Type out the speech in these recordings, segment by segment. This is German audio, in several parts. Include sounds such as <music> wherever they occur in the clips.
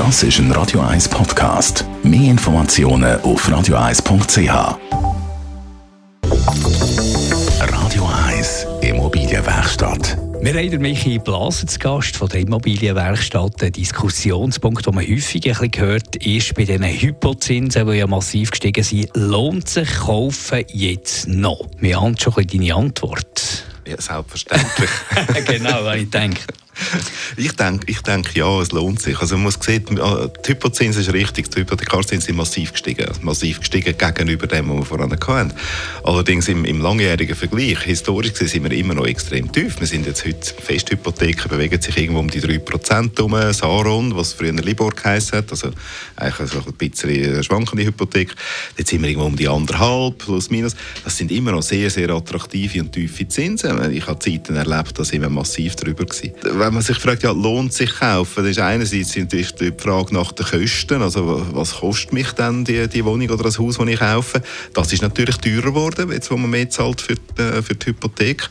Das ist ein Radio 1 Podcast. Mehr Informationen auf radio1.ch. Radio 1 Immobilienwerkstatt. Wir haben den Michi Blaser zu Gast von der Immobilienwerkstatt. Ein Diskussionspunkt, den man häufig ein bisschen hört, ist bei diesen Hypozinsen, die ja massiv gestiegen sind, lohnt sich Kaufen jetzt noch? Wir haben schon ein bisschen deine Antwort. Ja, selbstverständlich. <laughs> genau, ich denke. <laughs> Ich denke, ich denke, ja, es lohnt sich. Also man muss sehen, die Hypozins ist richtig, die Hypothekarzins sind massiv gestiegen, massiv gestiegen gegenüber dem, was wir vorhin hatten. Allerdings im, im langjährigen Vergleich, historisch gesehen, sind wir immer noch extrem tief. Wir sind jetzt heute, Festhypotheken bewegen sich irgendwo um die 3% herum, Saron, was früher Libor geheißen hat, also eigentlich also ein bisschen schwankende Hypothek, jetzt sind wir irgendwo um die anderthalb, plus minus. Das sind immer noch sehr, sehr attraktive und tiefe Zinsen. Ich habe Zeiten erlebt, da sind wir massiv drüber gewesen wenn man sich fragt, ja, lohnt sich kaufen, ist einerseits die Frage nach den Kosten, also was kostet mich denn die, die Wohnung oder das Haus, das ich kaufe? Das ist natürlich teurer geworden, jetzt wo man mehr zahlt für die, äh, für die Hypothek.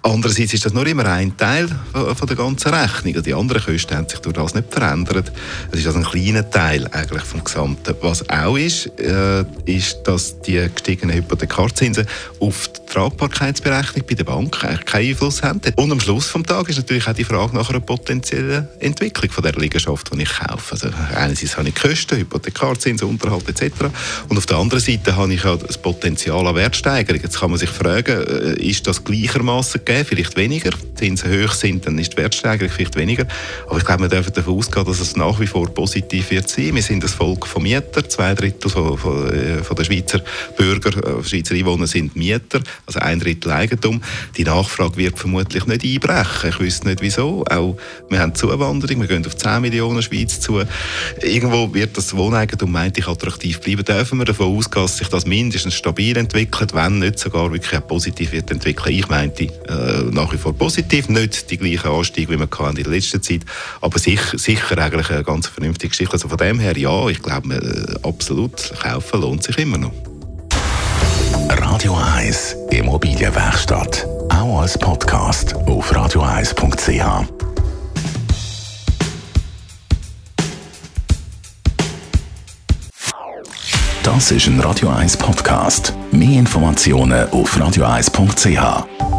Andererseits ist das nur immer ein Teil von der ganzen Rechnung. Die anderen Kosten haben sich durch das nicht verändert. Es ist also ein kleiner Teil eigentlich vom Gesamten. Was auch ist, äh, ist, dass die gestiegenen Hypothekarzinsen auf die Tragbarkeitsberechnung bei der Bank eigentlich keinen Einfluss haben. Und am Schluss des Tages ist natürlich auch die Frage nach einer potenziellen Entwicklung von der Liegenschaft, die ich kaufe. Also einerseits habe ich Kosten, Hypothekarzins, Unterhalt etc. Und auf der anderen Seite habe ich auch das Potenzial an Wertsteigerung. Jetzt kann man sich fragen, äh, ist das gleichermaßen gegeben, vielleicht weniger? Zinsen hoch sind, dann ist die Wertsteigerung vielleicht weniger. Aber ich glaube, wir dürfen davon ausgehen, dass es nach wie vor positiv wird sein. Wir sind das Volk von Mietern. Zwei Drittel von, von, äh, von der Schweizer Bürger, äh, Schweizer Einwohner sind Mieter, also ein Drittel Eigentum. Die Nachfrage wird vermutlich nicht einbrechen. Ich wüsste nicht, wieso so. Auch, wir haben Zuwanderung, wir gehen auf 10 Millionen Schweiz zu. Irgendwo wird das Wohneigentum, meinte ich, attraktiv bleiben. Dürfen wir davon ausgehen, dass sich das mindestens stabil entwickelt, wenn nicht sogar wirklich positiv wird entwickeln. Ich meinte äh, nach wie vor positiv, nicht die gleichen Anstiege, wie wir in der letzten Zeit, aber sicher, sicher eigentlich eine ganz vernünftige Geschichte. Also von dem her, ja, ich glaube, äh, absolut, kaufen lohnt sich immer noch. Radio 1 Immobilienwerkstatt auch als Podcast auf radioeis.ch. Das ist ein Radio 1 Podcast. Mehr Informationen auf radioeis.ch.